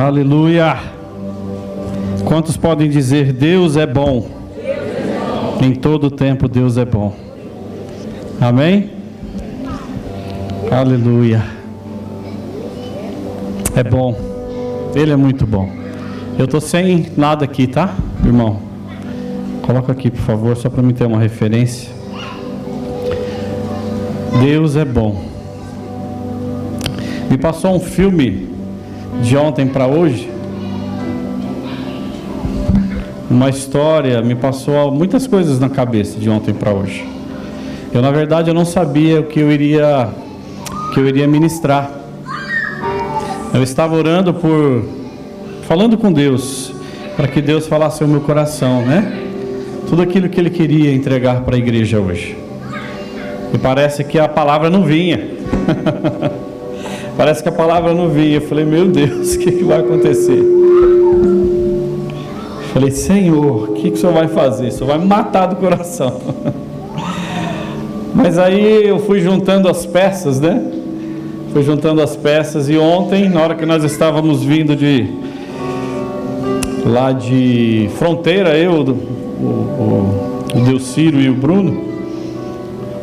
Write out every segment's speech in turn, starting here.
Aleluia. Quantos podem dizer Deus é bom? Em todo tempo Deus é bom. Amém? Aleluia. É bom. Ele é muito bom. Eu tô sem nada aqui, tá, irmão? Coloca aqui, por favor, só para me ter uma referência. Deus é bom. Me passou um filme de ontem para hoje. Uma história, me passou muitas coisas na cabeça de ontem para hoje. Eu na verdade eu não sabia o que eu iria que eu iria ministrar. Eu estava orando por falando com Deus, para que Deus falasse ao meu coração, né? Tudo aquilo que ele queria entregar para a igreja hoje. E parece que a palavra não vinha. parece que a palavra não vinha. Eu falei, meu Deus, o que, que vai acontecer? Eu falei, Senhor, o que, que o Senhor vai fazer? O Senhor vai me matar do coração. Mas aí eu fui juntando as peças, né? Fui juntando as peças e ontem, na hora que nós estávamos vindo de lá de Fronteira, eu, o, o, o e o Bruno,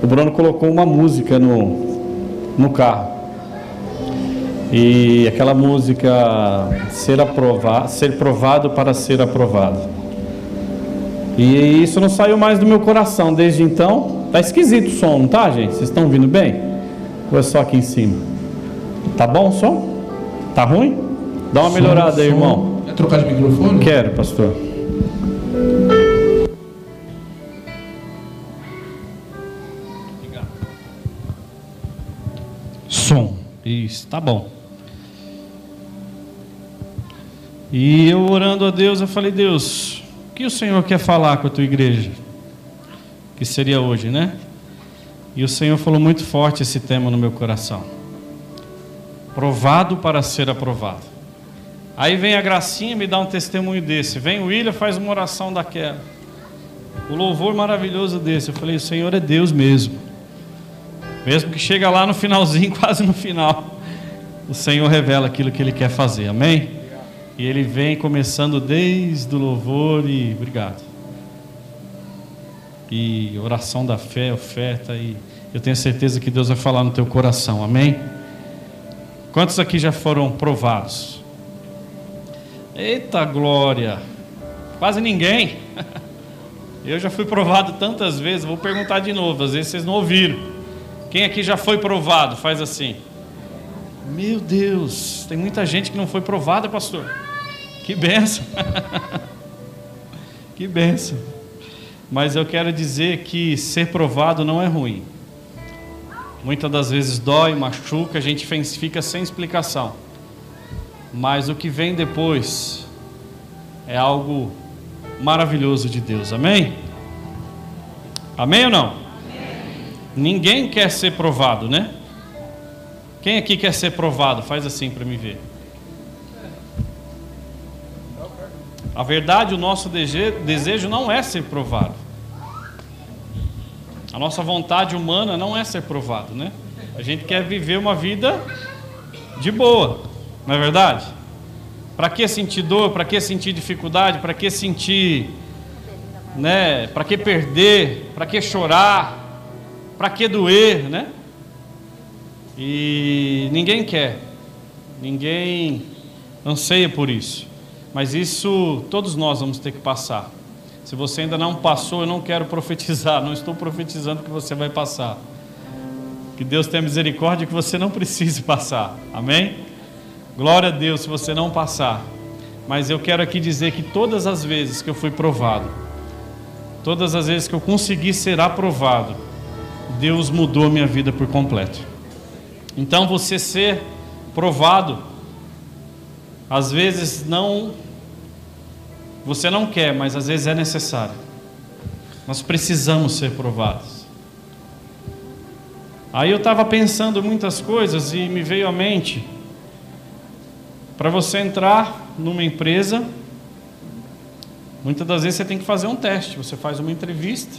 o Bruno colocou uma música no, no carro. E aquela música ser aprovado, ser provado para ser aprovado. E isso não saiu mais do meu coração desde então. Tá esquisito o som, não tá, gente? Vocês estão ouvindo bem? Ou é só aqui em cima? Tá bom o som? Tá ruim? Dá uma som, melhorada aí, irmão trocar de microfone? Quero, pastor. Som. Isso, tá bom. E eu orando a Deus, eu falei: Deus, o que o Senhor quer falar com a tua igreja? Que seria hoje, né? E o Senhor falou muito forte esse tema no meu coração. Provado para ser aprovado. Aí vem a Gracinha me dá um testemunho desse. Vem o William, faz uma oração daquela. O louvor maravilhoso desse. Eu falei, o Senhor é Deus mesmo. Mesmo que chega lá no finalzinho, quase no final. O Senhor revela aquilo que Ele quer fazer. Amém? E Ele vem começando desde o louvor e obrigado. E oração da fé, oferta e eu tenho certeza que Deus vai falar no teu coração. Amém? Quantos aqui já foram provados? Eita glória! Quase ninguém. Eu já fui provado tantas vezes, vou perguntar de novo, às vezes vocês não ouviram. Quem aqui já foi provado? Faz assim. Meu Deus, tem muita gente que não foi provada, pastor. Que benção. que benção. Mas eu quero dizer que ser provado não é ruim. Muitas das vezes dói, machuca, a gente fica sem explicação mas o que vem depois é algo maravilhoso de Deus. Amém? Amém ou não? Amém. Ninguém quer ser provado, né? Quem aqui quer ser provado? Faz assim para me ver. A verdade, o nosso desejo não é ser provado. A nossa vontade humana não é ser provado, né? A gente quer viver uma vida de boa. Não é verdade? Para que sentir dor? Para que sentir dificuldade? Para que sentir, né? Para que perder? Para que chorar? Para que doer, né? E ninguém quer. Ninguém anseia por isso. Mas isso todos nós vamos ter que passar. Se você ainda não passou, eu não quero profetizar, não estou profetizando que você vai passar. Que Deus tenha misericórdia que você não precise passar. Amém? Glória a Deus se você não passar. Mas eu quero aqui dizer que todas as vezes que eu fui provado, todas as vezes que eu consegui ser aprovado, Deus mudou a minha vida por completo. Então você ser provado, às vezes não você não quer, mas às vezes é necessário. Nós precisamos ser provados. Aí eu estava pensando muitas coisas e me veio à mente para você entrar numa empresa, muitas das vezes você tem que fazer um teste. Você faz uma entrevista,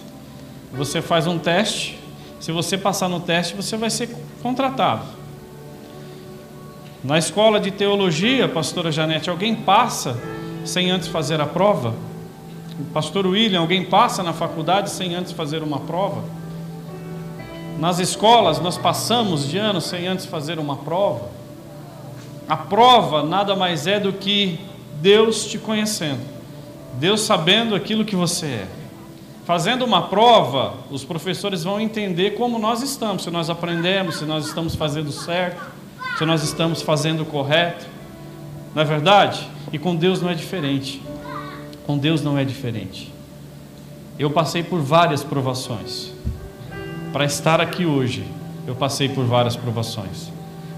você faz um teste. Se você passar no teste, você vai ser contratado. Na escola de teologia, pastora Janete, alguém passa sem antes fazer a prova? Pastor William, alguém passa na faculdade sem antes fazer uma prova? Nas escolas, nós passamos de ano sem antes fazer uma prova? A prova nada mais é do que Deus te conhecendo, Deus sabendo aquilo que você é. Fazendo uma prova, os professores vão entender como nós estamos, se nós aprendemos, se nós estamos fazendo certo, se nós estamos fazendo correto. Não é verdade? E com Deus não é diferente. Com Deus não é diferente. Eu passei por várias provações. Para estar aqui hoje, eu passei por várias provações.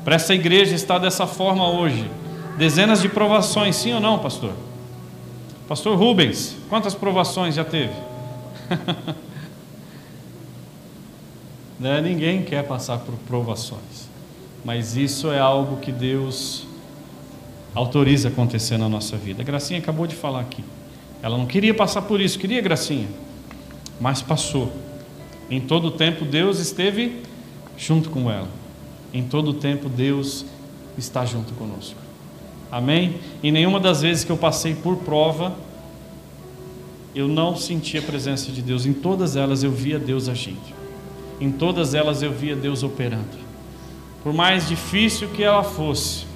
Para essa igreja estar dessa forma hoje, dezenas de provações, sim ou não, pastor? Pastor Rubens, quantas provações já teve? né? Ninguém quer passar por provações, mas isso é algo que Deus autoriza acontecer na nossa vida. A Gracinha acabou de falar aqui. Ela não queria passar por isso, queria Gracinha, mas passou. Em todo o tempo Deus esteve junto com ela. Em todo o tempo Deus está junto conosco. Amém? E nenhuma das vezes que eu passei por prova, eu não senti a presença de Deus. Em todas elas eu via Deus agindo. Em todas elas eu via Deus operando. Por mais difícil que ela fosse,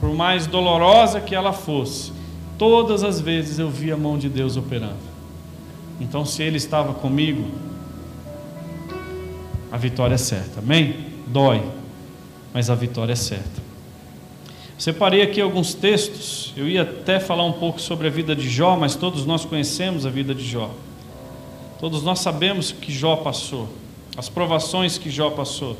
por mais dolorosa que ela fosse, todas as vezes eu via a mão de Deus operando. Então, se Ele estava comigo, a vitória é certa. Amém? Dói, mas a vitória é certa. Separei aqui alguns textos. Eu ia até falar um pouco sobre a vida de Jó, mas todos nós conhecemos a vida de Jó. Todos nós sabemos que Jó passou, as provações que Jó passou.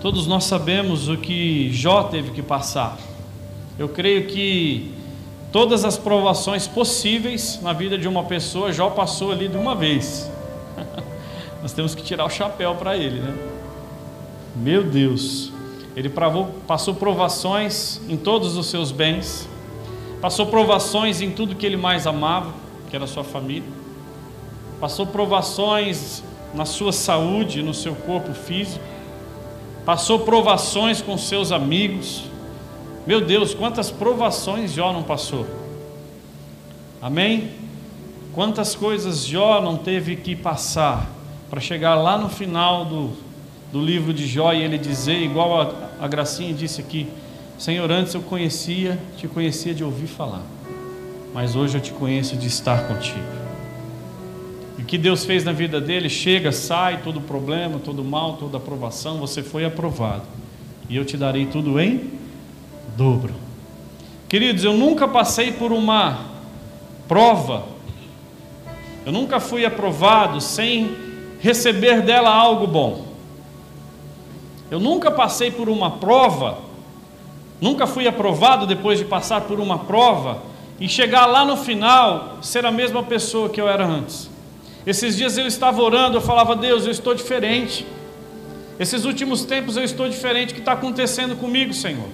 Todos nós sabemos o que Jó teve que passar. Eu creio que todas as provações possíveis na vida de uma pessoa, Jó passou ali de uma vez. nós temos que tirar o chapéu para ele, né? Meu Deus. Ele passou provações em todos os seus bens, passou provações em tudo que ele mais amava, que era sua família, passou provações na sua saúde, no seu corpo físico, passou provações com seus amigos. Meu Deus, quantas provações Jó não passou? Amém? Quantas coisas Jó não teve que passar para chegar lá no final do, do livro de Jó e ele dizer, igual a, a Gracinha disse aqui: Senhor, antes eu conhecia, te conhecia de ouvir falar, mas hoje eu te conheço de estar contigo. E o que Deus fez na vida dele, chega, sai, todo problema, todo mal, toda aprovação, você foi aprovado. E eu te darei tudo em dobro. Queridos, eu nunca passei por uma prova, eu nunca fui aprovado sem receber dela algo bom. Eu nunca passei por uma prova, nunca fui aprovado depois de passar por uma prova e chegar lá no final ser a mesma pessoa que eu era antes. Esses dias eu estava orando, eu falava, Deus, eu estou diferente. Esses últimos tempos eu estou diferente. O que está acontecendo comigo, Senhor?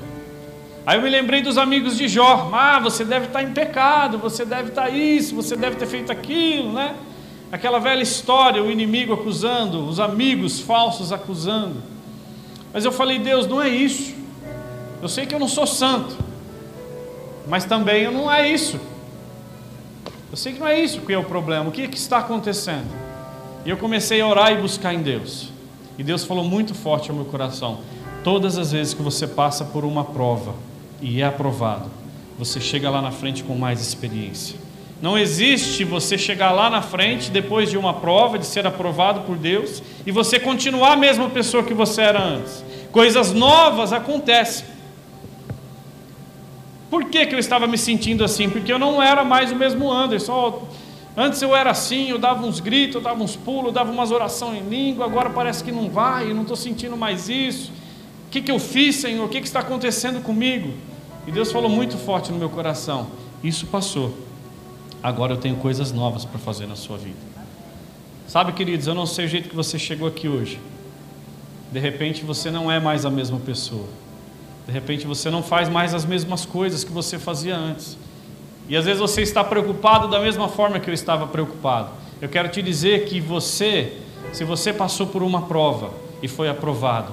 Aí eu me lembrei dos amigos de Jó. Ah, você deve estar em pecado, você deve estar isso, você deve ter feito aquilo, né? Aquela velha história, o inimigo acusando, os amigos falsos acusando. Mas eu falei, Deus, não é isso. Eu sei que eu não sou santo, mas também não é isso. Eu sei que não é isso que é o problema. O que, é que está acontecendo? E eu comecei a orar e buscar em Deus. E Deus falou muito forte ao meu coração: todas as vezes que você passa por uma prova e é aprovado, você chega lá na frente com mais experiência. Não existe você chegar lá na frente depois de uma prova, de ser aprovado por Deus, e você continuar a mesma pessoa que você era antes. Coisas novas acontecem. Por que, que eu estava me sentindo assim? Porque eu não era mais o mesmo Anderson. Antes eu era assim, eu dava uns gritos, eu dava uns pulos, eu dava umas orações em língua, agora parece que não vai, eu não estou sentindo mais isso. O que, que eu fiz, Senhor? O que, que está acontecendo comigo? E Deus falou muito forte no meu coração: Isso passou agora eu tenho coisas novas para fazer na sua vida. Sabe, queridos, eu não sei o jeito que você chegou aqui hoje. De repente você não é mais a mesma pessoa. De repente você não faz mais as mesmas coisas que você fazia antes. E às vezes você está preocupado da mesma forma que eu estava preocupado. Eu quero te dizer que você, se você passou por uma prova e foi aprovado,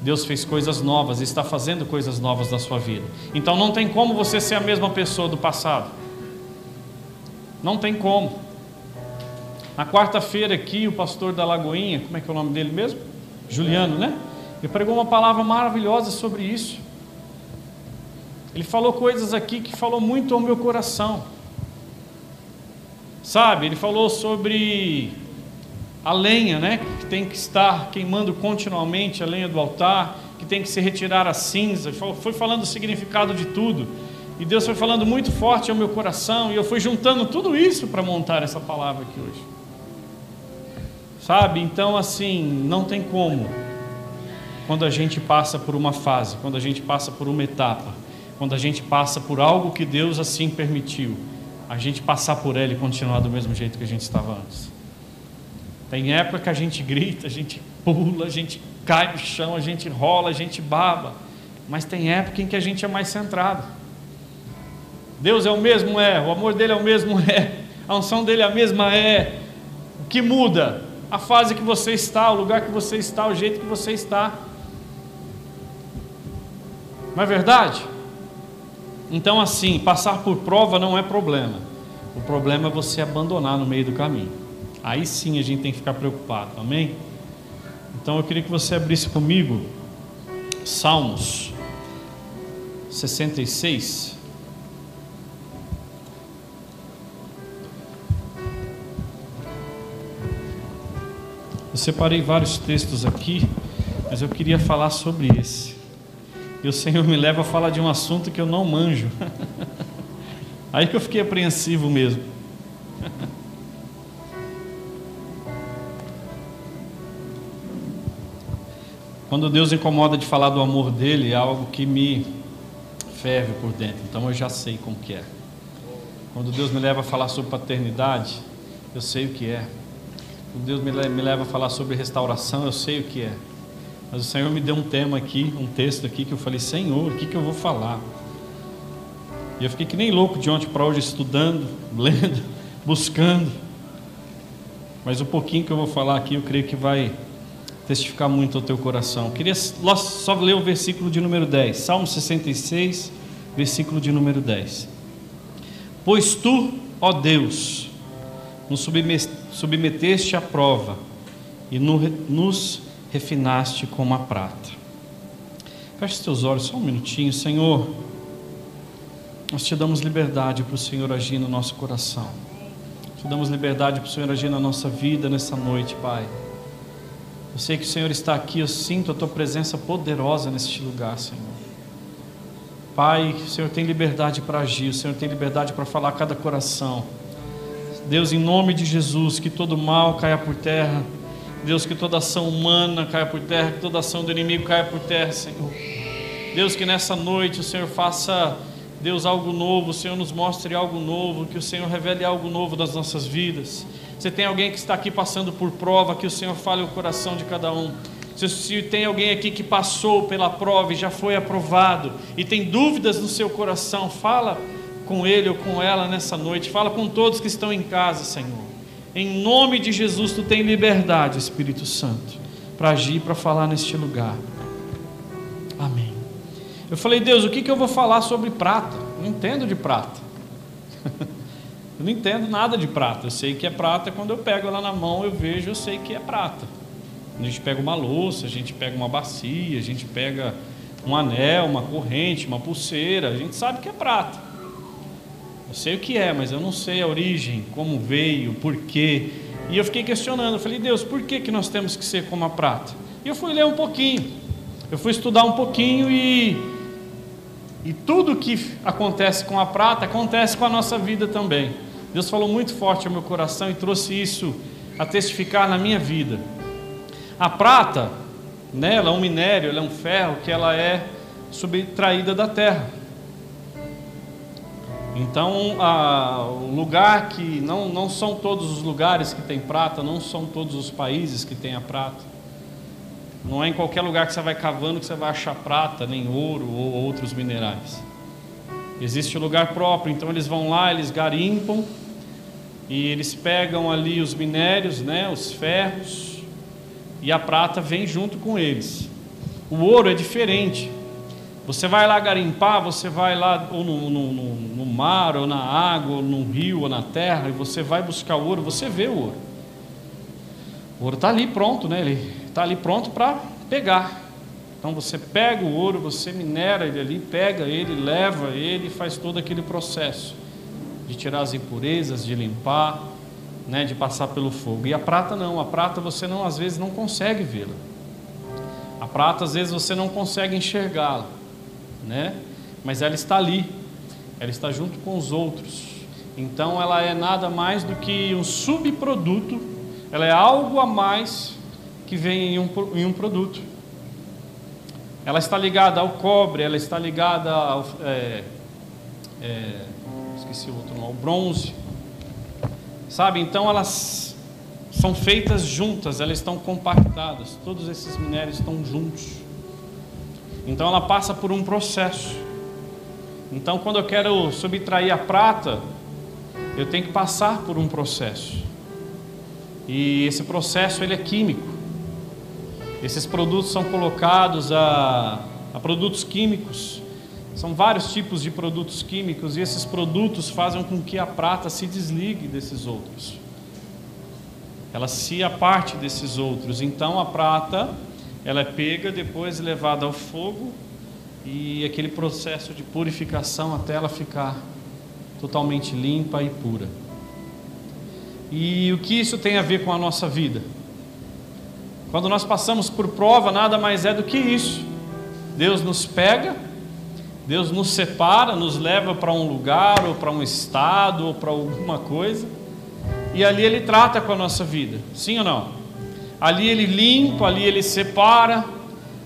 Deus fez coisas novas e está fazendo coisas novas na sua vida. Então não tem como você ser a mesma pessoa do passado. Não tem como. Na quarta-feira aqui, o pastor da Lagoinha, como é que é o nome dele mesmo? Juliano, né? Ele pregou uma palavra maravilhosa sobre isso. Ele falou coisas aqui que falou muito ao meu coração. Sabe, ele falou sobre a lenha, né, que tem que estar queimando continuamente a lenha do altar, que tem que se retirar a cinza. Foi falando o significado de tudo. E Deus foi falando muito forte ao meu coração, e eu fui juntando tudo isso para montar essa palavra aqui hoje. Sabe? Então, assim, não tem como, quando a gente passa por uma fase, quando a gente passa por uma etapa, quando a gente passa por algo que Deus assim permitiu, a gente passar por ela e continuar do mesmo jeito que a gente estava antes. Tem época que a gente grita, a gente pula, a gente cai no chão, a gente rola, a gente baba, mas tem época em que a gente é mais centrado. Deus é o mesmo, é, o amor dele é o mesmo, é, a unção dele é a mesma, é. O que muda? a fase que você está, o lugar que você está, o jeito que você está. Não é verdade? Então, assim, passar por prova não é problema. O problema é você abandonar no meio do caminho. Aí sim a gente tem que ficar preocupado, amém? Então eu queria que você abrisse comigo Salmos 66. Eu separei vários textos aqui, mas eu queria falar sobre esse. E o Senhor me leva a falar de um assunto que eu não manjo. Aí que eu fiquei apreensivo mesmo. Quando Deus incomoda de falar do amor dele, é algo que me ferve por dentro. Então eu já sei como que é. Quando Deus me leva a falar sobre paternidade, eu sei o que é. Deus me leva a falar sobre restauração, eu sei o que é. Mas o Senhor me deu um tema aqui, um texto aqui, que eu falei, Senhor, o que, que eu vou falar? E eu fiquei que nem louco de ontem para hoje, estudando, lendo, buscando. Mas o pouquinho que eu vou falar aqui, eu creio que vai testificar muito ao teu coração. Eu queria só ler o versículo de número 10, Salmo 66, versículo de número 10. Pois tu, ó Deus, nos submeteste à prova e nos refinaste como a prata. Feche teus olhos só um minutinho, Senhor. Nós te damos liberdade para o Senhor agir no nosso coração. Te damos liberdade para o Senhor agir na nossa vida nessa noite, Pai. Eu sei que o Senhor está aqui, eu sinto a tua presença poderosa neste lugar, Senhor. Pai, o Senhor tem liberdade para agir, o Senhor tem liberdade para falar a cada coração. Deus, em nome de Jesus, que todo mal caia por terra. Deus, que toda ação humana caia por terra, que toda ação do inimigo caia por terra, Senhor. Deus, que nessa noite o Senhor faça, Deus, algo novo, o Senhor nos mostre algo novo, que o Senhor revele algo novo das nossas vidas. Se tem alguém que está aqui passando por prova, que o Senhor fale o coração de cada um. Se tem alguém aqui que passou pela prova e já foi aprovado e tem dúvidas no seu coração, fala com ele ou com ela nessa noite. Fala com todos que estão em casa, Senhor. Em nome de Jesus, tu tem liberdade, Espírito Santo, para agir, para falar neste lugar. Amém. Eu falei, Deus, o que, que eu vou falar sobre prata? Eu não entendo de prata. eu não entendo nada de prata. Eu sei que é prata quando eu pego ela na mão, eu vejo, eu sei que é prata. A gente pega uma louça, a gente pega uma bacia, a gente pega um anel, uma corrente, uma pulseira, a gente sabe que é prata. Eu sei o que é, mas eu não sei a origem, como veio, por quê. E eu fiquei questionando, eu falei, Deus, por que, que nós temos que ser como a prata? E eu fui ler um pouquinho, eu fui estudar um pouquinho e, e tudo que acontece com a prata acontece com a nossa vida também. Deus falou muito forte ao meu coração e trouxe isso a testificar na minha vida. A prata, né, ela é um minério, ela é um ferro que ela é subtraída da terra. Então, o lugar que não, não são todos os lugares que tem prata, não são todos os países que têm a prata. Não é em qualquer lugar que você vai cavando que você vai achar prata, nem ouro ou outros minerais. Existe o lugar próprio, então eles vão lá, eles garimpam e eles pegam ali os minérios, né, os ferros, e a prata vem junto com eles. O ouro é diferente. Você vai lá garimpar, você vai lá ou no, no, no, no mar, ou na água, ou no rio, ou na terra, e você vai buscar ouro, você vê o ouro. O ouro está ali pronto, né? Ele está ali pronto para pegar. Então você pega o ouro, você minera ele ali, pega ele, leva ele faz todo aquele processo de tirar as impurezas, de limpar, né, de passar pelo fogo. E a prata não, a prata você não às vezes não consegue vê-la. A prata às vezes você não consegue enxergá-la, né? Mas ela está ali. Ela está junto com os outros. Então ela é nada mais do que um subproduto, ela é algo a mais que vem em um, em um produto. Ela está ligada ao cobre, ela está ligada ao. É, é, esqueci o outro nome, ao bronze. Sabe? Então elas são feitas juntas, elas estão compactadas, todos esses minérios estão juntos. Então ela passa por um processo. Então quando eu quero subtrair a prata, eu tenho que passar por um processo. E esse processo ele é químico. Esses produtos são colocados a, a produtos químicos. São vários tipos de produtos químicos e esses produtos fazem com que a prata se desligue desses outros. Ela se aparte desses outros. Então a prata, ela é pega, depois levada ao fogo e aquele processo de purificação até ela ficar totalmente limpa e pura. E o que isso tem a ver com a nossa vida? Quando nós passamos por prova, nada mais é do que isso. Deus nos pega, Deus nos separa, nos leva para um lugar, ou para um estado, ou para alguma coisa, e ali Ele trata com a nossa vida, sim ou não? Ali Ele limpa, ali Ele separa,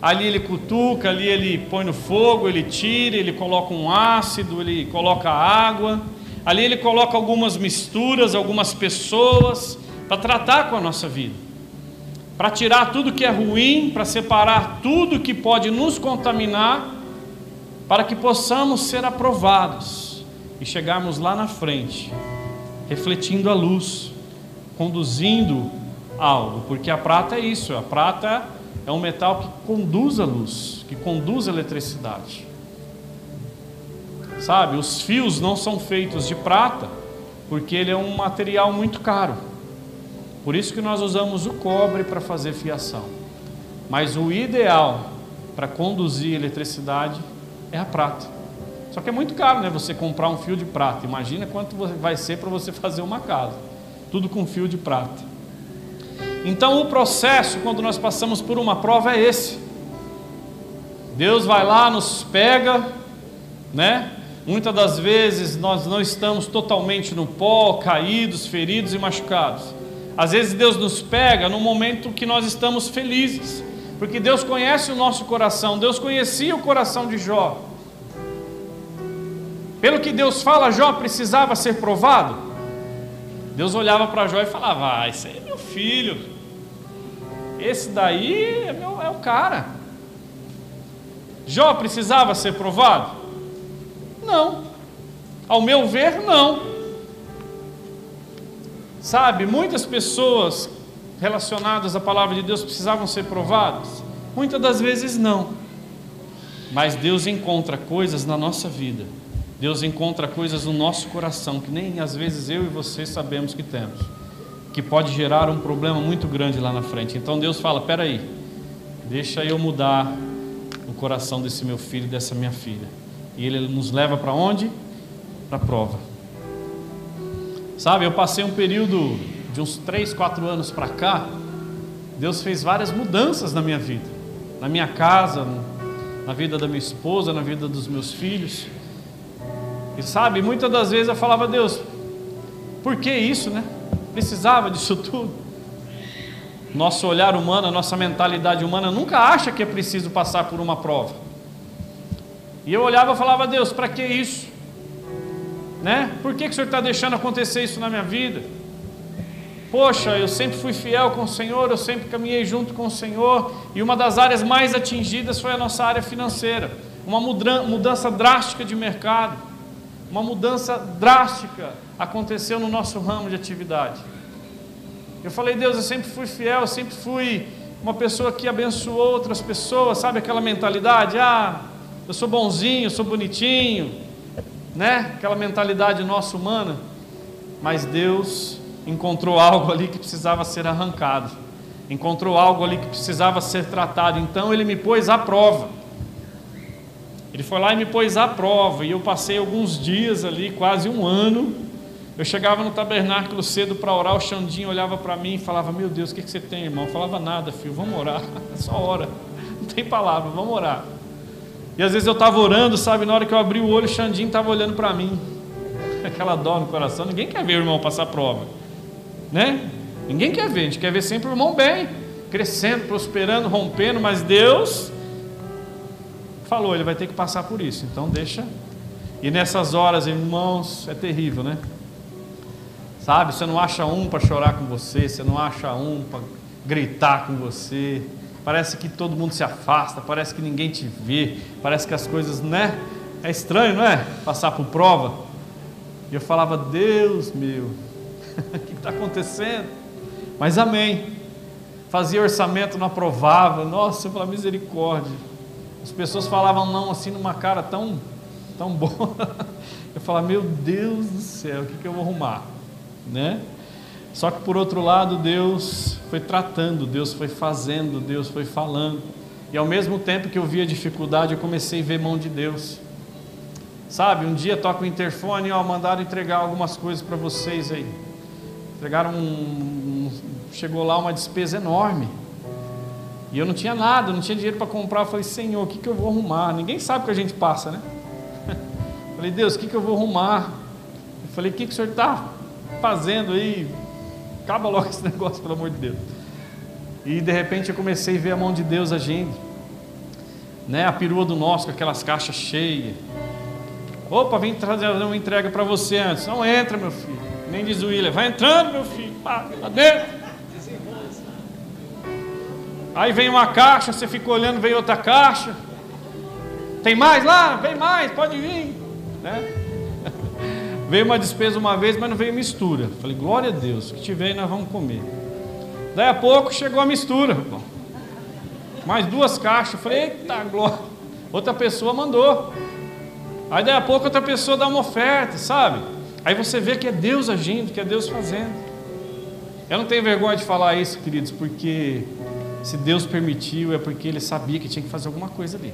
ali Ele cutuca, ali Ele põe no fogo, Ele tira, Ele coloca um ácido, Ele coloca água, ali Ele coloca algumas misturas, algumas pessoas, para tratar com a nossa vida. Para tirar tudo que é ruim, para separar tudo que pode nos contaminar, para que possamos ser aprovados e chegarmos lá na frente, refletindo a luz, conduzindo algo, porque a prata é isso, a prata é um metal que conduz a luz, que conduz a eletricidade. Sabe, os fios não são feitos de prata, porque ele é um material muito caro. Por isso que nós usamos o cobre para fazer fiação. Mas o ideal para conduzir eletricidade é a prata. Só que é muito caro, né? Você comprar um fio de prata. Imagina quanto vai ser para você fazer uma casa. Tudo com fio de prata. Então o processo, quando nós passamos por uma prova, é esse. Deus vai lá, nos pega, né? Muitas das vezes nós não estamos totalmente no pó, caídos, feridos e machucados. Às vezes Deus nos pega no momento que nós estamos felizes, porque Deus conhece o nosso coração, Deus conhecia o coração de Jó. Pelo que Deus fala, Jó precisava ser provado. Deus olhava para Jó e falava: Ah, esse é meu filho, esse daí é, meu, é o cara. Jó precisava ser provado? Não. Ao meu ver, não. Sabe, muitas pessoas relacionadas à palavra de Deus precisavam ser provadas? Muitas das vezes não. Mas Deus encontra coisas na nossa vida, Deus encontra coisas no nosso coração que nem às vezes eu e você sabemos que temos, que pode gerar um problema muito grande lá na frente. Então Deus fala: peraí, deixa eu mudar o coração desse meu filho e dessa minha filha. E Ele nos leva para onde? Para a prova. Sabe, eu passei um período de uns 3, 4 anos para cá, Deus fez várias mudanças na minha vida, na minha casa, na vida da minha esposa, na vida dos meus filhos. E sabe, muitas das vezes eu falava, Deus, por que isso, né? Precisava disso tudo. Nosso olhar humano, a nossa mentalidade humana nunca acha que é preciso passar por uma prova. E eu olhava e falava, Deus, para que isso? Né? Por que, que o Senhor está deixando acontecer isso na minha vida? Poxa, eu sempre fui fiel com o Senhor, eu sempre caminhei junto com o Senhor, e uma das áreas mais atingidas foi a nossa área financeira. Uma mudança drástica de mercado, uma mudança drástica aconteceu no nosso ramo de atividade. Eu falei, Deus, eu sempre fui fiel, eu sempre fui uma pessoa que abençoou outras pessoas, sabe aquela mentalidade? Ah, eu sou bonzinho, eu sou bonitinho, né? Aquela mentalidade nossa humana. Mas Deus encontrou algo ali que precisava ser arrancado, encontrou algo ali que precisava ser tratado, então Ele me pôs à prova. Ele foi lá e me pôs à prova, e eu passei alguns dias ali, quase um ano. Eu chegava no tabernáculo cedo para orar, o Xandinho olhava para mim e falava: Meu Deus, o que, que você tem, irmão? Eu falava: Nada, filho, vamos orar, só ora, não tem palavra, vamos orar. E às vezes eu estava orando, sabe, na hora que eu abri o olho, o Xandinho estava olhando para mim, aquela dó no coração. Ninguém quer ver o irmão passar prova, né? Ninguém quer ver, a gente quer ver sempre o irmão bem, crescendo, prosperando, rompendo, mas Deus falou, ele vai ter que passar por isso, então deixa. E nessas horas, irmãos, é terrível, né? Sabe, você não acha um para chorar com você, você não acha um para gritar com você. Parece que todo mundo se afasta, parece que ninguém te vê, parece que as coisas, né? É estranho, não é? Passar por prova. E eu falava, Deus meu, o que está acontecendo? Mas amém. Fazia orçamento, não aprovava. Nossa, falava, misericórdia. As pessoas falavam não assim numa cara tão, tão boa. Eu falava, meu Deus do céu, o que, que eu vou arrumar? Né? Só que por outro lado, Deus foi tratando, Deus foi fazendo, Deus foi falando. E ao mesmo tempo que eu via dificuldade, eu comecei a ver mão de Deus. Sabe, um dia toca o interfone, ó, mandaram entregar algumas coisas para vocês aí. Entregaram um, um, chegou lá uma despesa enorme. E eu não tinha nada, não tinha dinheiro para comprar. Eu falei, Senhor, o que, que eu vou arrumar? Ninguém sabe o que a gente passa, né? falei, Deus, o que, que eu vou arrumar? Eu falei, o que, que o Senhor está fazendo aí? Acaba logo esse negócio, pelo amor de Deus. E de repente eu comecei a ver a mão de Deus agindo. Né? A perua do nosso com aquelas caixas cheias. Opa, vem trazer uma entrega para você antes. Não entra, meu filho. Nem diz o William. Vai entrando, meu filho. Pá, lá dentro. Aí vem uma caixa, você fica olhando, vem outra caixa. Tem mais lá? Vem mais, pode vir. Né? Veio uma despesa uma vez, mas não veio mistura. Falei, glória a Deus, que tiver aí nós vamos comer. Daí a pouco chegou a mistura. Mais duas caixas. Falei, eita glória. Outra pessoa mandou. Aí daí a pouco outra pessoa dá uma oferta, sabe? Aí você vê que é Deus agindo, que é Deus fazendo. Eu não tenho vergonha de falar isso, queridos, porque se Deus permitiu, é porque Ele sabia que tinha que fazer alguma coisa ali.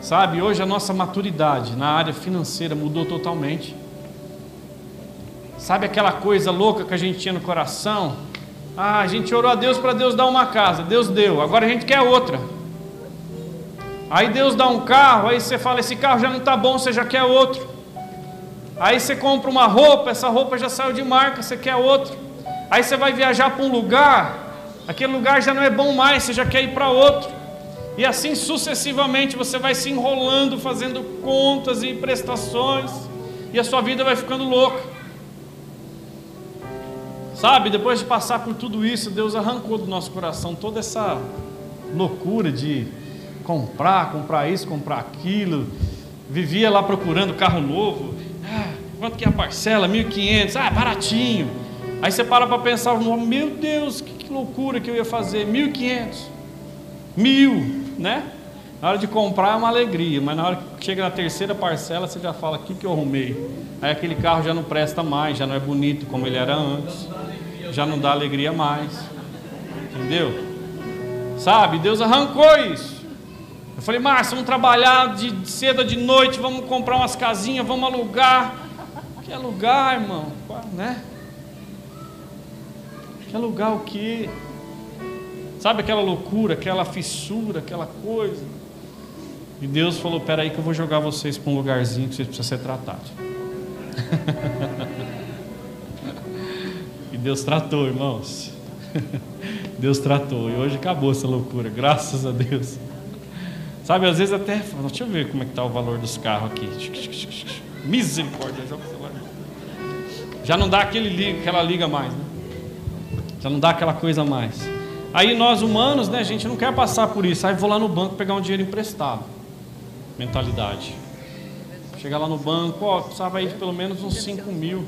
Sabe, hoje a nossa maturidade na área financeira mudou totalmente. Sabe aquela coisa louca que a gente tinha no coração? Ah, a gente orou a Deus para Deus dar uma casa, Deus deu, agora a gente quer outra. Aí Deus dá um carro, aí você fala: esse carro já não está bom, você já quer outro. Aí você compra uma roupa, essa roupa já saiu de marca, você quer outro. Aí você vai viajar para um lugar, aquele lugar já não é bom mais, você já quer ir para outro. E assim sucessivamente você vai se enrolando, fazendo contas e prestações, e a sua vida vai ficando louca. Sabe, depois de passar por tudo isso, Deus arrancou do nosso coração toda essa loucura de comprar, comprar isso, comprar aquilo. Vivia lá procurando carro novo. Ah, quanto que é a parcela? 1.500. Ah, baratinho. Aí você para para pensar, meu Deus, que, loucura que eu ia fazer, 1.500, mil, né? Na hora de comprar é uma alegria, mas na hora que chega na terceira parcela você já fala, o que, que eu arrumei? Aí aquele carro já não presta mais, já não é bonito como ele era antes, já não dá alegria mais, entendeu? Sabe, Deus arrancou isso. Eu falei, Márcio, vamos trabalhar de cedo de noite, vamos comprar umas casinhas, vamos alugar. Que alugar, irmão? Né? Que alugar o quê? Sabe aquela loucura, aquela fissura, aquela coisa? E Deus falou: Peraí, que eu vou jogar vocês para um lugarzinho que vocês precisam ser tratados. e Deus tratou, irmãos. Deus tratou. E hoje acabou essa loucura, graças a Deus. Sabe, às vezes até. Deixa eu ver como é que está o valor dos carros aqui. Misericórdia, já não dá aquele aquela liga mais, né? Já não dá aquela coisa mais. Aí nós humanos, né, gente não quer passar por isso. Aí vou lá no banco pegar um dinheiro emprestado. Mentalidade. Chegar lá no banco, ó, precisava aí de pelo menos uns 5 mil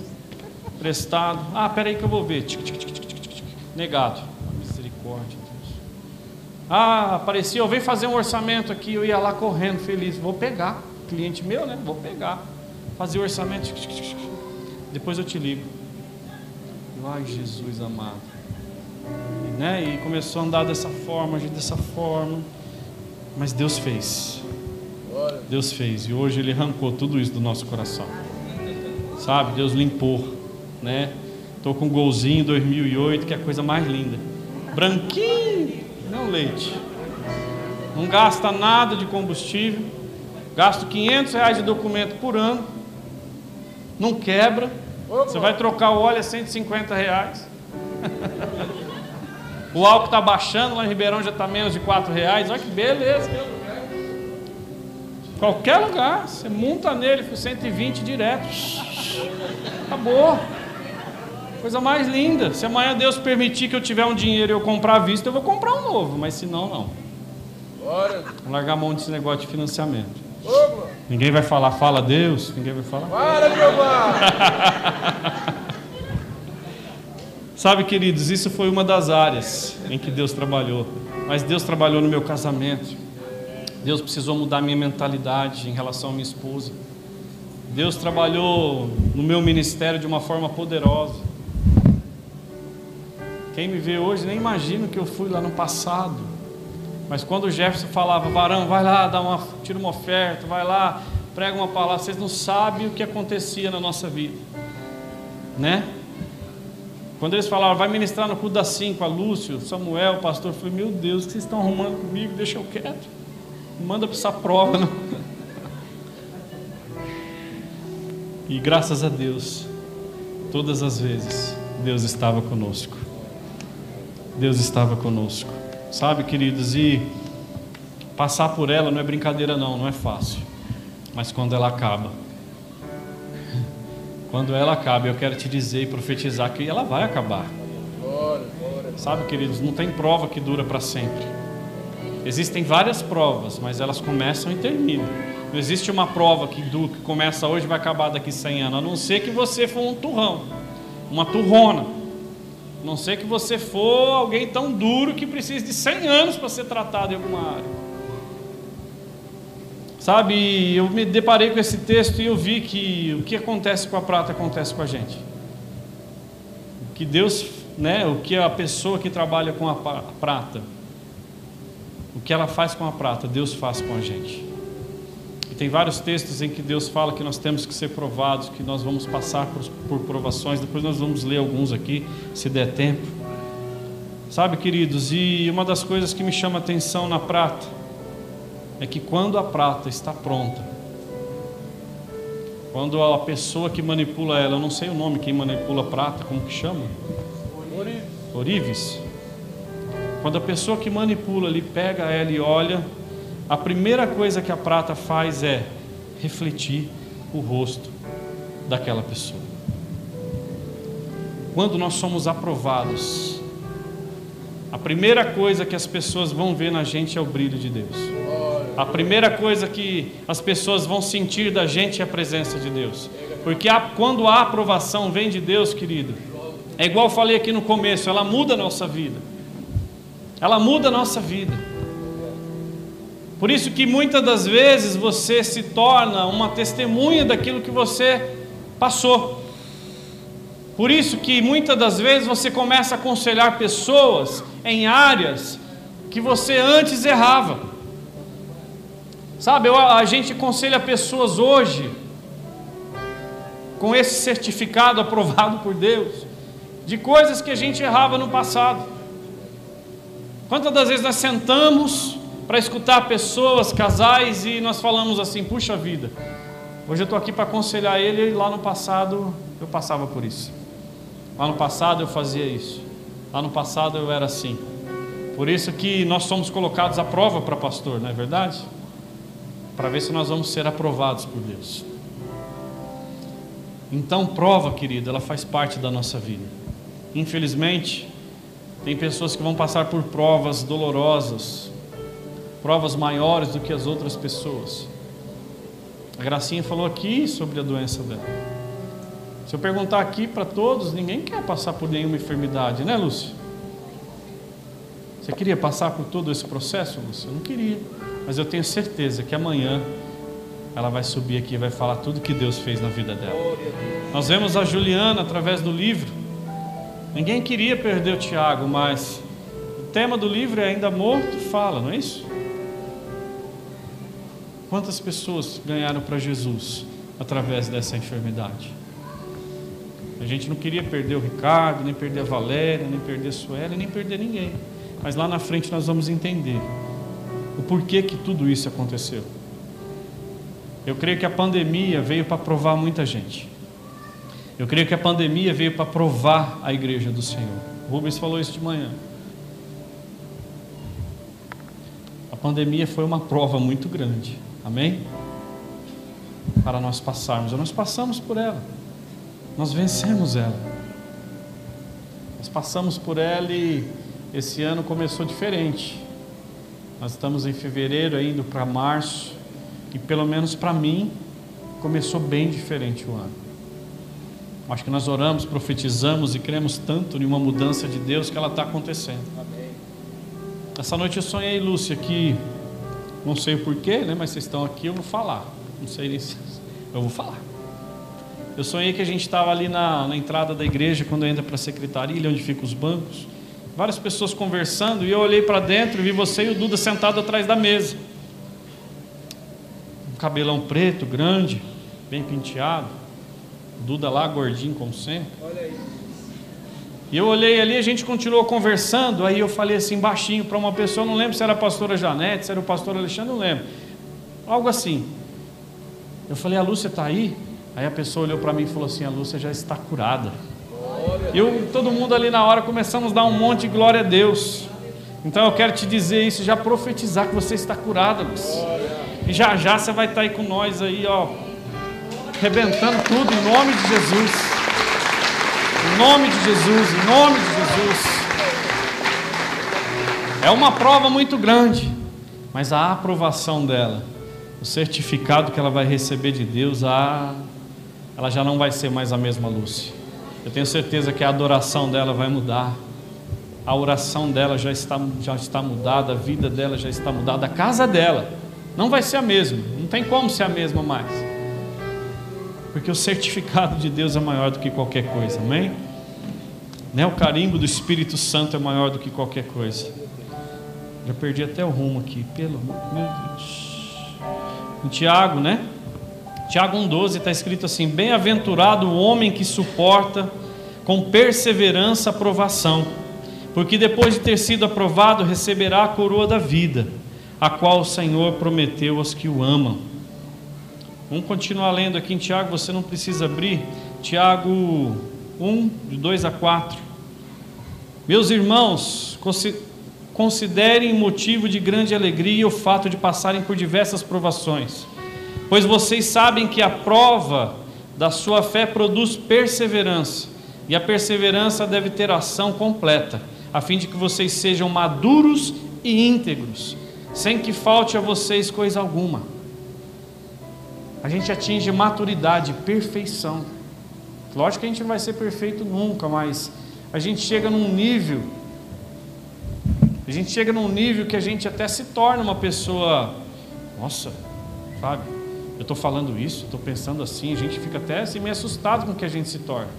emprestado. Ah, peraí que eu vou ver. Tic, tic, tic, Negado. Misericórdia. Ah, aparecia, eu venho fazer um orçamento aqui, eu ia lá correndo, feliz. Vou pegar. Cliente meu, né? Vou pegar. Fazer o orçamento. Depois eu te ligo. Ai, Jesus amado. E, né? E começou a andar dessa forma, agir dessa forma. Mas Deus fez. Deus fez. E hoje Ele arrancou tudo isso do nosso coração. Sabe? Deus limpou. Né? Estou com um golzinho 2008, que é a coisa mais linda. Branquinho, não leite. Não gasta nada de combustível. Gasto 500 reais de documento por ano. Não quebra. Você vai trocar o óleo a 150 reais. O álcool está baixando, lá em Ribeirão já está menos de 4 reais. Olha que beleza. Qualquer lugar, você monta nele por 120 direto. Acabou. Coisa mais linda. Se amanhã Deus permitir que eu tiver um dinheiro e eu comprar à vista, eu vou comprar um novo, mas se não, não. Bora. Vou largar a mão desse negócio de financiamento. Ninguém vai falar, fala Deus, ninguém vai falar. Para de Sabe, queridos, isso foi uma das áreas em que Deus trabalhou. Mas Deus trabalhou no meu casamento. Deus precisou mudar minha mentalidade em relação à minha esposa. Deus trabalhou no meu ministério de uma forma poderosa. Quem me vê hoje nem imagina que eu fui lá no passado. Mas quando o Jefferson falava, varão, vai lá, dá uma, tira uma oferta, vai lá, prega uma palavra, vocês não sabem o que acontecia na nossa vida, né? Quando eles falaram, vai ministrar no culto das cinco, a Lúcio, Samuel, o pastor, eu falei, meu Deus, o que vocês estão arrumando comigo? Deixa eu quieto. Manda para essa prova, não. E graças a Deus, todas as vezes, Deus estava conosco. Deus estava conosco. Sabe, queridos, e passar por ela não é brincadeira, não, não é fácil. Mas quando ela acaba, quando ela acaba, eu quero te dizer e profetizar que ela vai acabar. Sabe, queridos, não tem prova que dura para sempre. Existem várias provas, mas elas começam e terminam. Não existe uma prova que, do, que começa hoje e vai acabar daqui 100 anos, a não ser que você for um turrão, uma turrona. A não ser que você for alguém tão duro que precise de 100 anos para ser tratado em alguma área. Sabe, eu me deparei com esse texto e eu vi que o que acontece com a prata acontece com a gente. O que Deus, né, o que a pessoa que trabalha com a prata, o que ela faz com a prata, Deus faz com a gente. E tem vários textos em que Deus fala que nós temos que ser provados, que nós vamos passar por, por provações. Depois nós vamos ler alguns aqui, se der tempo. Sabe, queridos, e uma das coisas que me chama atenção na prata é que quando a prata está pronta, quando a pessoa que manipula ela, eu não sei o nome, quem manipula a prata, como que chama? Orives. Quando a pessoa que manipula ali pega ela e olha, a primeira coisa que a prata faz é refletir o rosto daquela pessoa. Quando nós somos aprovados, a primeira coisa que as pessoas vão ver na gente é o brilho de Deus. A primeira coisa que as pessoas vão sentir da gente é a presença de Deus. Porque a, quando a aprovação vem de Deus, querido, é igual eu falei aqui no começo, ela muda a nossa vida. Ela muda a nossa vida. Por isso que muitas das vezes você se torna uma testemunha daquilo que você passou. Por isso que muitas das vezes você começa a aconselhar pessoas em áreas que você antes errava. Sabe, a gente aconselha pessoas hoje com esse certificado aprovado por Deus de coisas que a gente errava no passado. Quantas das vezes nós sentamos para escutar pessoas, casais, e nós falamos assim: puxa vida, hoje eu estou aqui para aconselhar ele, e lá no passado eu passava por isso. Lá no passado eu fazia isso. Lá no passado eu era assim. Por isso que nós somos colocados à prova para pastor, não é verdade? Para ver se nós vamos ser aprovados por Deus. Então, prova, querido, ela faz parte da nossa vida. Infelizmente, tem pessoas que vão passar por provas dolorosas, provas maiores do que as outras pessoas. A Gracinha falou aqui sobre a doença dela. Se eu perguntar aqui para todos, ninguém quer passar por nenhuma enfermidade, né, Lúcio? Você queria passar por todo esse processo, Lúcia? Eu não queria. Mas eu tenho certeza que amanhã ela vai subir aqui e vai falar tudo que Deus fez na vida dela. Nós vemos a Juliana através do livro. Ninguém queria perder o Tiago, mas o tema do livro é ainda morto, fala, não é isso? Quantas pessoas ganharam para Jesus através dessa enfermidade? A gente não queria perder o Ricardo, nem perder a Valéria, nem perder a Suela, nem perder ninguém. Mas lá na frente nós vamos entender o porquê que tudo isso aconteceu. Eu creio que a pandemia veio para provar muita gente. Eu creio que a pandemia veio para provar a igreja do Senhor. O Rubens falou isso de manhã. A pandemia foi uma prova muito grande. Amém? Para nós passarmos. Nós passamos por ela. Nós vencemos ela. Nós passamos por ela e esse ano começou diferente. Nós estamos em fevereiro, indo para março. E pelo menos para mim, começou bem diferente o ano. Acho que nós oramos, profetizamos e cremos tanto em uma mudança de Deus que ela está acontecendo. Amém. Essa noite eu sonhei, Lúcia, que não sei o porquê, né? Mas vocês estão aqui, eu vou falar. Não sei se eu vou falar. Eu sonhei que a gente estava ali na, na, entrada da igreja, quando entra para a secretaria, onde ficam os bancos. Várias pessoas conversando, e eu olhei para dentro e vi você e o Duda sentado atrás da mesa cabelão preto, grande, bem penteado. Duda lá, gordinho, como sempre. E eu olhei ali, a gente continuou conversando. Aí eu falei assim, baixinho, para uma pessoa, não lembro se era a pastora Janete, se era o pastor Alexandre, não lembro. Algo assim. Eu falei, a Lúcia está aí? Aí a pessoa olhou para mim e falou assim: a Lúcia já está curada. Eu, todo mundo ali na hora começamos a dar um monte de glória a Deus. Então eu quero te dizer isso, já profetizar que você está curada, Lúcia. E já já você vai estar aí com nós aí, ó, arrebentando tudo em nome de Jesus. Em nome de Jesus, em nome de Jesus. É uma prova muito grande, mas a aprovação dela, o certificado que ela vai receber de Deus, a ela já não vai ser mais a mesma Lúcia. Eu tenho certeza que a adoração dela vai mudar. A oração dela já está, já está mudada, a vida dela já está mudada, a casa dela não vai ser a mesma, não tem como ser a mesma mais. Porque o certificado de Deus é maior do que qualquer coisa, amém? Né? O carimbo do Espírito Santo é maior do que qualquer coisa. Já perdi até o rumo aqui, pelo meu Deus. Em Tiago, né? Tiago 1,12 está escrito assim: Bem-aventurado o homem que suporta com perseverança a provação, porque depois de ter sido aprovado receberá a coroa da vida a qual o Senhor prometeu aos que o amam. Vamos continuar lendo aqui em Tiago, você não precisa abrir. Tiago 1, de 2 a 4. Meus irmãos, considerem motivo de grande alegria o fato de passarem por diversas provações, pois vocês sabem que a prova da sua fé produz perseverança, e a perseverança deve ter ação completa, a fim de que vocês sejam maduros e íntegros sem que falte a vocês coisa alguma. A gente atinge maturidade, perfeição. Lógico que a gente não vai ser perfeito nunca, mas a gente chega num nível, a gente chega num nível que a gente até se torna uma pessoa, nossa, sabe? Estou falando isso, estou pensando assim, a gente fica até assim meio assustado com o que a gente se torna.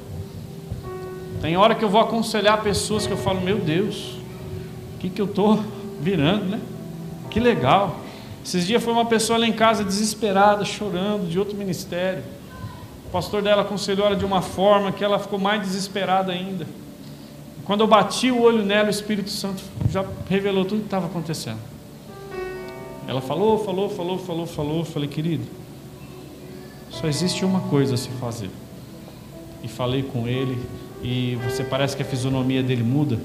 Tem hora que eu vou aconselhar pessoas que eu falo, meu Deus, o que, que eu estou virando, né? Que legal. Esses dias foi uma pessoa lá em casa desesperada, chorando, de outro ministério. O pastor dela aconselhou ela de uma forma que ela ficou mais desesperada ainda. Quando eu bati o olho nela, o Espírito Santo já revelou tudo o que estava acontecendo. Ela falou, falou, falou, falou, falou. Eu falei, querido, só existe uma coisa a se fazer. E falei com ele, e você parece que a fisionomia dele muda.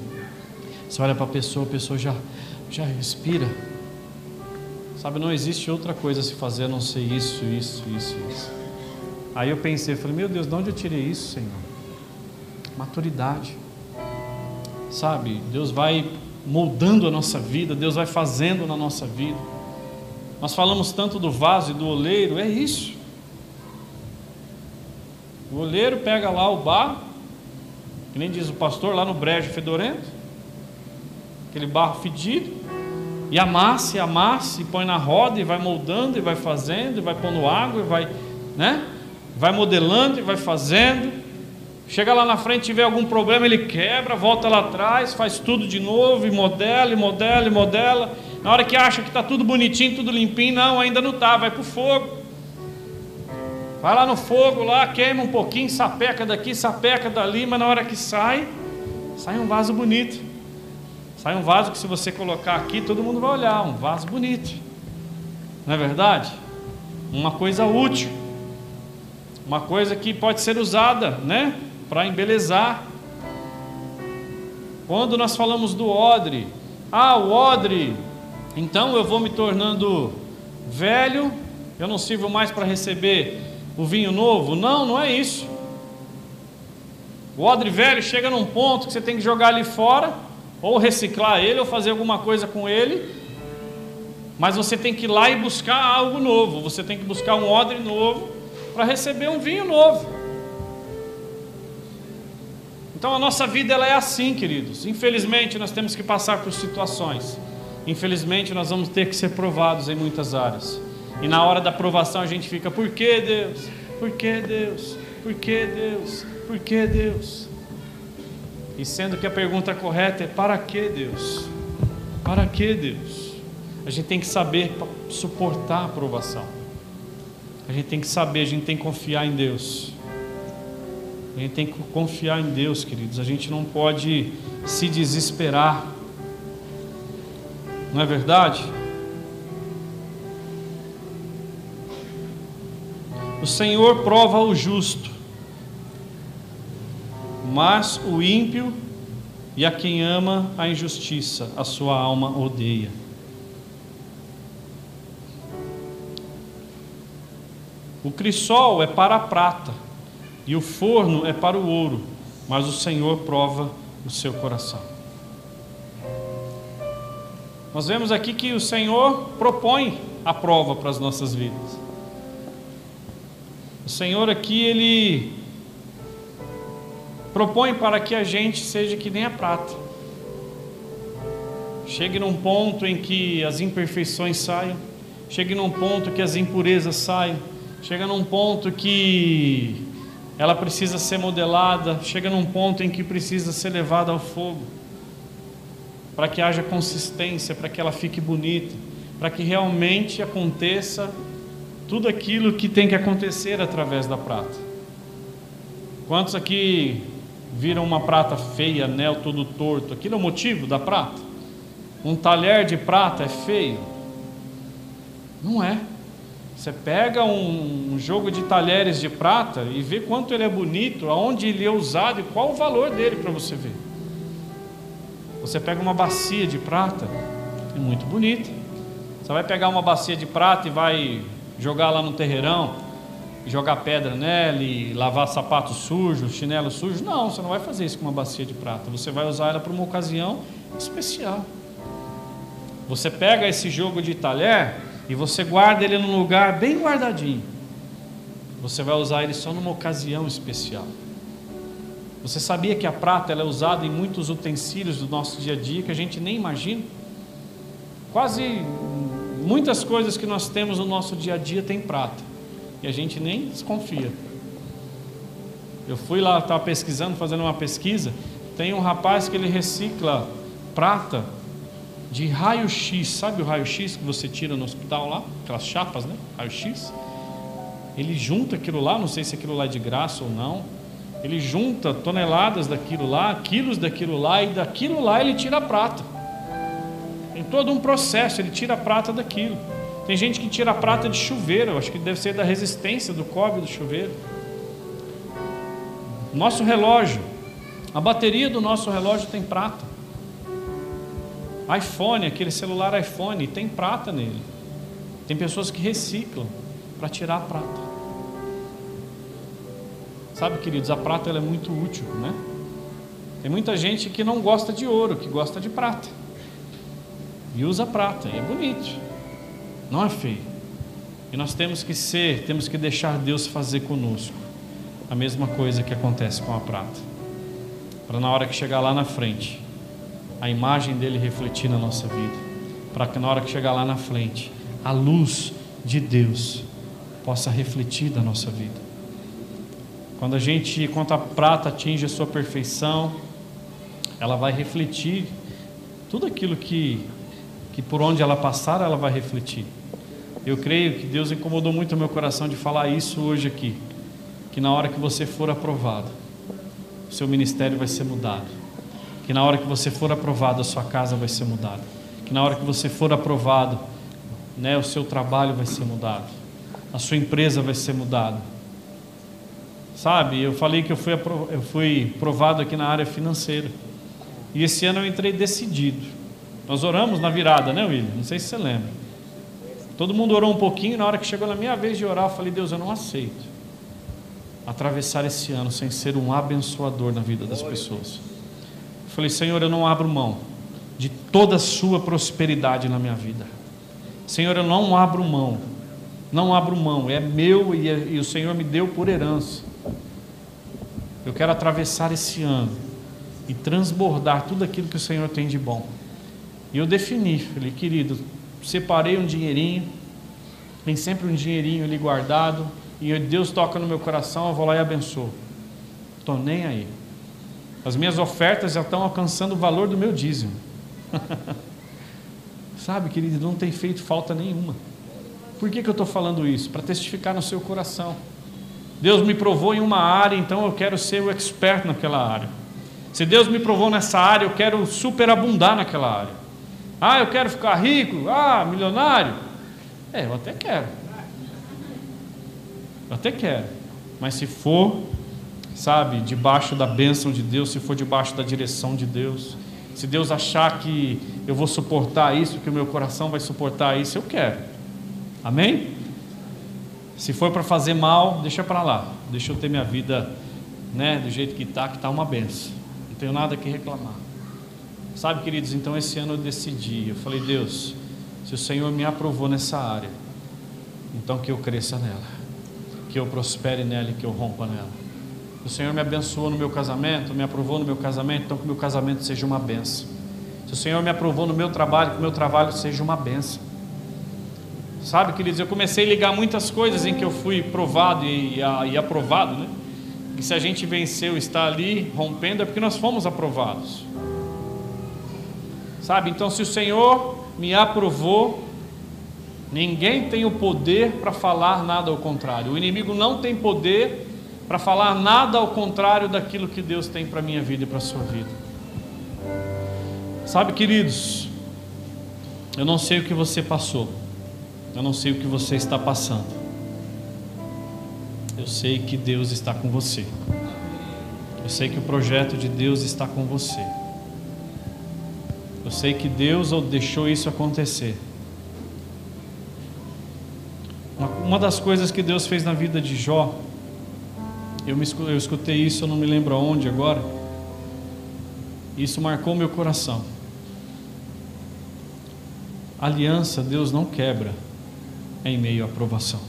Você olha para a pessoa, a pessoa já, já respira Sabe, não existe outra coisa a se fazer a não ser isso, isso, isso, isso. Aí eu pensei, falei, meu Deus, de onde eu tirei isso, Senhor? Maturidade. Sabe, Deus vai moldando a nossa vida, Deus vai fazendo na nossa vida. Nós falamos tanto do vaso e do oleiro, é isso. O oleiro pega lá o barro, que nem diz o pastor, lá no brejo fedorento, aquele barro fedido, e amassa, e amassa, e põe na roda, e vai moldando, e vai fazendo, e vai pondo água, e vai, né? Vai modelando, e vai fazendo. Chega lá na frente, tiver algum problema, ele quebra, volta lá atrás, faz tudo de novo, e modela, e modela, e modela. Na hora que acha que está tudo bonitinho, tudo limpinho, não, ainda não está, vai para o fogo. Vai lá no fogo, lá, queima um pouquinho, sapeca daqui, sapeca dali, mas na hora que sai, sai um vaso bonito. Sai um vaso que se você colocar aqui, todo mundo vai olhar, um vaso bonito. Não é verdade? Uma coisa útil. Uma coisa que pode ser usada, né? Para embelezar. Quando nós falamos do odre, ah, o odre, então eu vou me tornando velho, eu não sirvo mais para receber o vinho novo. Não, não é isso. O odre velho chega num ponto que você tem que jogar ali fora, ou reciclar ele, ou fazer alguma coisa com ele. Mas você tem que ir lá e buscar algo novo. Você tem que buscar um odre novo para receber um vinho novo. Então a nossa vida ela é assim, queridos. Infelizmente nós temos que passar por situações. Infelizmente nós vamos ter que ser provados em muitas áreas. E na hora da provação a gente fica, por que Deus? Por que Deus? Por que Deus? Por que Deus? E sendo que a pergunta correta é para que Deus? Para que Deus? A gente tem que saber suportar a provação. A gente tem que saber, a gente tem que confiar em Deus. A gente tem que confiar em Deus, queridos. A gente não pode se desesperar. Não é verdade? O Senhor prova o justo, mas o ímpio e a quem ama a injustiça, a sua alma odeia. O crisol é para a prata e o forno é para o ouro, mas o Senhor prova o seu coração. Nós vemos aqui que o Senhor propõe a prova para as nossas vidas. O Senhor aqui, Ele propõe para que a gente seja que nem a prata. Chegue num ponto em que as imperfeições saiam, chegue num ponto que as impurezas saiam, chega num ponto que ela precisa ser modelada, chega num ponto em que precisa ser levada ao fogo, para que haja consistência, para que ela fique bonita, para que realmente aconteça tudo aquilo que tem que acontecer através da prata. Quantos aqui viram uma prata feia, anel todo torto? Aquilo é o motivo da prata? Um talher de prata é feio? Não é. Você pega um, um, jogo de talheres de prata e vê quanto ele é bonito, aonde ele é usado e qual o valor dele para você ver. Você pega uma bacia de prata, é muito bonita. Você vai pegar uma bacia de prata e vai jogar lá no terreirão, jogar pedra nela e lavar sapatos sujos, chinelos sujos. Não, você não vai fazer isso com uma bacia de prata. Você vai usar ela para uma ocasião especial. Você pega esse jogo de talher e você guarda ele num lugar bem guardadinho. Você vai usar ele só numa ocasião especial. Você sabia que a prata é usada em muitos utensílios do nosso dia a dia que a gente nem imagina? Quase Muitas coisas que nós temos no nosso dia a dia tem prata e a gente nem desconfia. Eu fui lá, estava pesquisando, fazendo uma pesquisa. Tem um rapaz que ele recicla prata de raio-x. Sabe o raio-x que você tira no hospital lá? Aquelas chapas, né? Raio-x. Ele junta aquilo lá, não sei se aquilo lá é de graça ou não. Ele junta toneladas daquilo lá, quilos daquilo lá, e daquilo lá ele tira prata. Tem todo um processo, ele tira a prata daquilo. Tem gente que tira a prata de chuveiro, acho que deve ser da resistência do cobre do chuveiro. Nosso relógio, a bateria do nosso relógio tem prata. iPhone, aquele celular iPhone, tem prata nele. Tem pessoas que reciclam para tirar a prata. Sabe, queridos, a prata é muito útil, né? Tem muita gente que não gosta de ouro, que gosta de prata e usa prata, e é bonito, não é feio. E nós temos que ser, temos que deixar Deus fazer conosco a mesma coisa que acontece com a prata, para na hora que chegar lá na frente, a imagem dele refletir na nossa vida, para que na hora que chegar lá na frente, a luz de Deus possa refletir da nossa vida. Quando a gente, quando a prata atinge a sua perfeição, ela vai refletir tudo aquilo que, que por onde ela passar, ela vai refletir. Eu creio que Deus incomodou muito o meu coração de falar isso hoje aqui, que na hora que você for aprovado, o seu ministério vai ser mudado. Que na hora que você for aprovado, a sua casa vai ser mudada. Que na hora que você for aprovado, né, o seu trabalho vai ser mudado. A sua empresa vai ser mudada. Sabe, eu falei que eu fui, eu fui provado aqui na área financeira. E esse ano eu entrei decidido. Nós oramos na virada, né, William? Não sei se você lembra. Todo mundo orou um pouquinho, na hora que chegou na minha vez de orar, eu falei: Deus, eu não aceito atravessar esse ano sem ser um abençoador na vida das pessoas. Eu falei: Senhor, eu não abro mão de toda a Sua prosperidade na minha vida. Senhor, eu não abro mão, não abro mão, é meu e, é, e o Senhor me deu por herança. Eu quero atravessar esse ano e transbordar tudo aquilo que o Senhor tem de bom. E eu defini, falei, querido, separei um dinheirinho, tem sempre um dinheirinho ali guardado, e Deus toca no meu coração, eu vou lá e abençoo. Estou nem aí. As minhas ofertas já estão alcançando o valor do meu dízimo. Sabe, querido, não tem feito falta nenhuma. Por que, que eu estou falando isso? Para testificar no seu coração. Deus me provou em uma área, então eu quero ser o expert naquela área. Se Deus me provou nessa área, eu quero superabundar naquela área. Ah, eu quero ficar rico, ah, milionário. É, eu até quero. Eu até quero. Mas se for, sabe, debaixo da bênção de Deus, se for debaixo da direção de Deus, se Deus achar que eu vou suportar isso, que o meu coração vai suportar isso, eu quero. Amém? Se for para fazer mal, deixa para lá. Deixa eu ter minha vida, né, do jeito que está, que está uma benção. Não tenho nada que reclamar. Sabe, queridos, então esse ano eu decidi, eu falei, Deus, se o Senhor me aprovou nessa área, então que eu cresça nela, que eu prospere nela e que eu rompa nela. O Senhor me abençoou no meu casamento, me aprovou no meu casamento, então que o meu casamento seja uma benção. Se o Senhor me aprovou no meu trabalho, que o meu trabalho seja uma benção. Sabe, queridos, eu comecei a ligar muitas coisas em que eu fui provado e, e aprovado, né? Que se a gente venceu, está ali rompendo, é porque nós fomos aprovados. Sabe, então se o Senhor me aprovou, ninguém tem o poder para falar nada ao contrário. O inimigo não tem poder para falar nada ao contrário daquilo que Deus tem para a minha vida e para a sua vida. Sabe, queridos, eu não sei o que você passou. Eu não sei o que você está passando. Eu sei que Deus está com você. Eu sei que o projeto de Deus está com você. Eu sei que Deus deixou isso acontecer. Uma das coisas que Deus fez na vida de Jó, eu, me, eu escutei isso, eu não me lembro aonde agora. Isso marcou meu coração. Aliança Deus não quebra em meio à provação.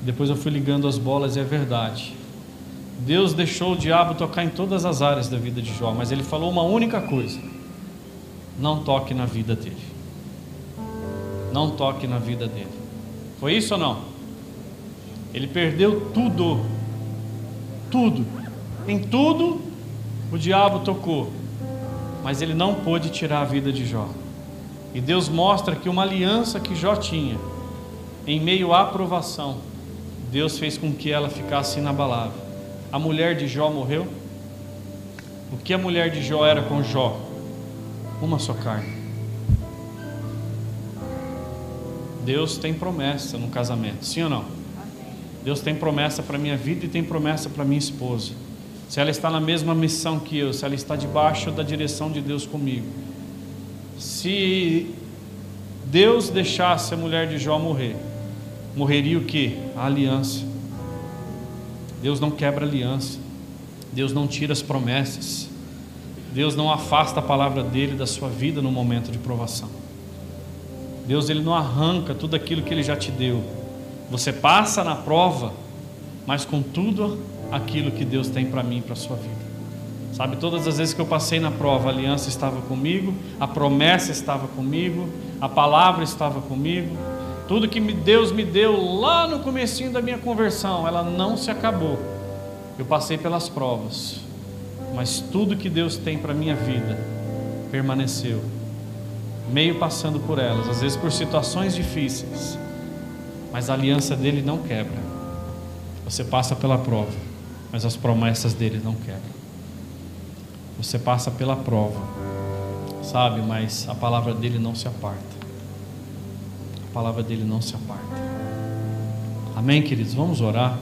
Depois eu fui ligando as bolas e é verdade. Deus deixou o diabo tocar em todas as áreas da vida de Jó, mas ele falou uma única coisa: não toque na vida dele. Não toque na vida dele. Foi isso ou não? Ele perdeu tudo. Tudo. Em tudo o diabo tocou, mas ele não pôde tirar a vida de Jó. E Deus mostra que uma aliança que Jó tinha, em meio à aprovação, Deus fez com que ela ficasse inabalável. A mulher de Jó morreu? O que a mulher de Jó era com Jó? Uma só carne. Deus tem promessa no casamento, sim ou não? Deus tem promessa para minha vida e tem promessa para minha esposa. Se ela está na mesma missão que eu, se ela está debaixo da direção de Deus comigo, se Deus deixasse a mulher de Jó morrer, morreria o que? A aliança. Deus não quebra aliança. Deus não tira as promessas. Deus não afasta a palavra dele da sua vida no momento de provação. Deus ele não arranca tudo aquilo que ele já te deu. Você passa na prova, mas com tudo aquilo que Deus tem para mim para sua vida. Sabe, todas as vezes que eu passei na prova, a aliança estava comigo, a promessa estava comigo, a palavra estava comigo. Tudo que Deus me deu lá no comecinho da minha conversão, ela não se acabou. Eu passei pelas provas, mas tudo que Deus tem para minha vida permaneceu. Meio passando por elas, às vezes por situações difíceis, mas a aliança dele não quebra. Você passa pela prova, mas as promessas dele não quebram. Você passa pela prova, sabe? Mas a palavra dele não se aparta. Palavra dele não se aparta. Amém, queridos? Vamos orar.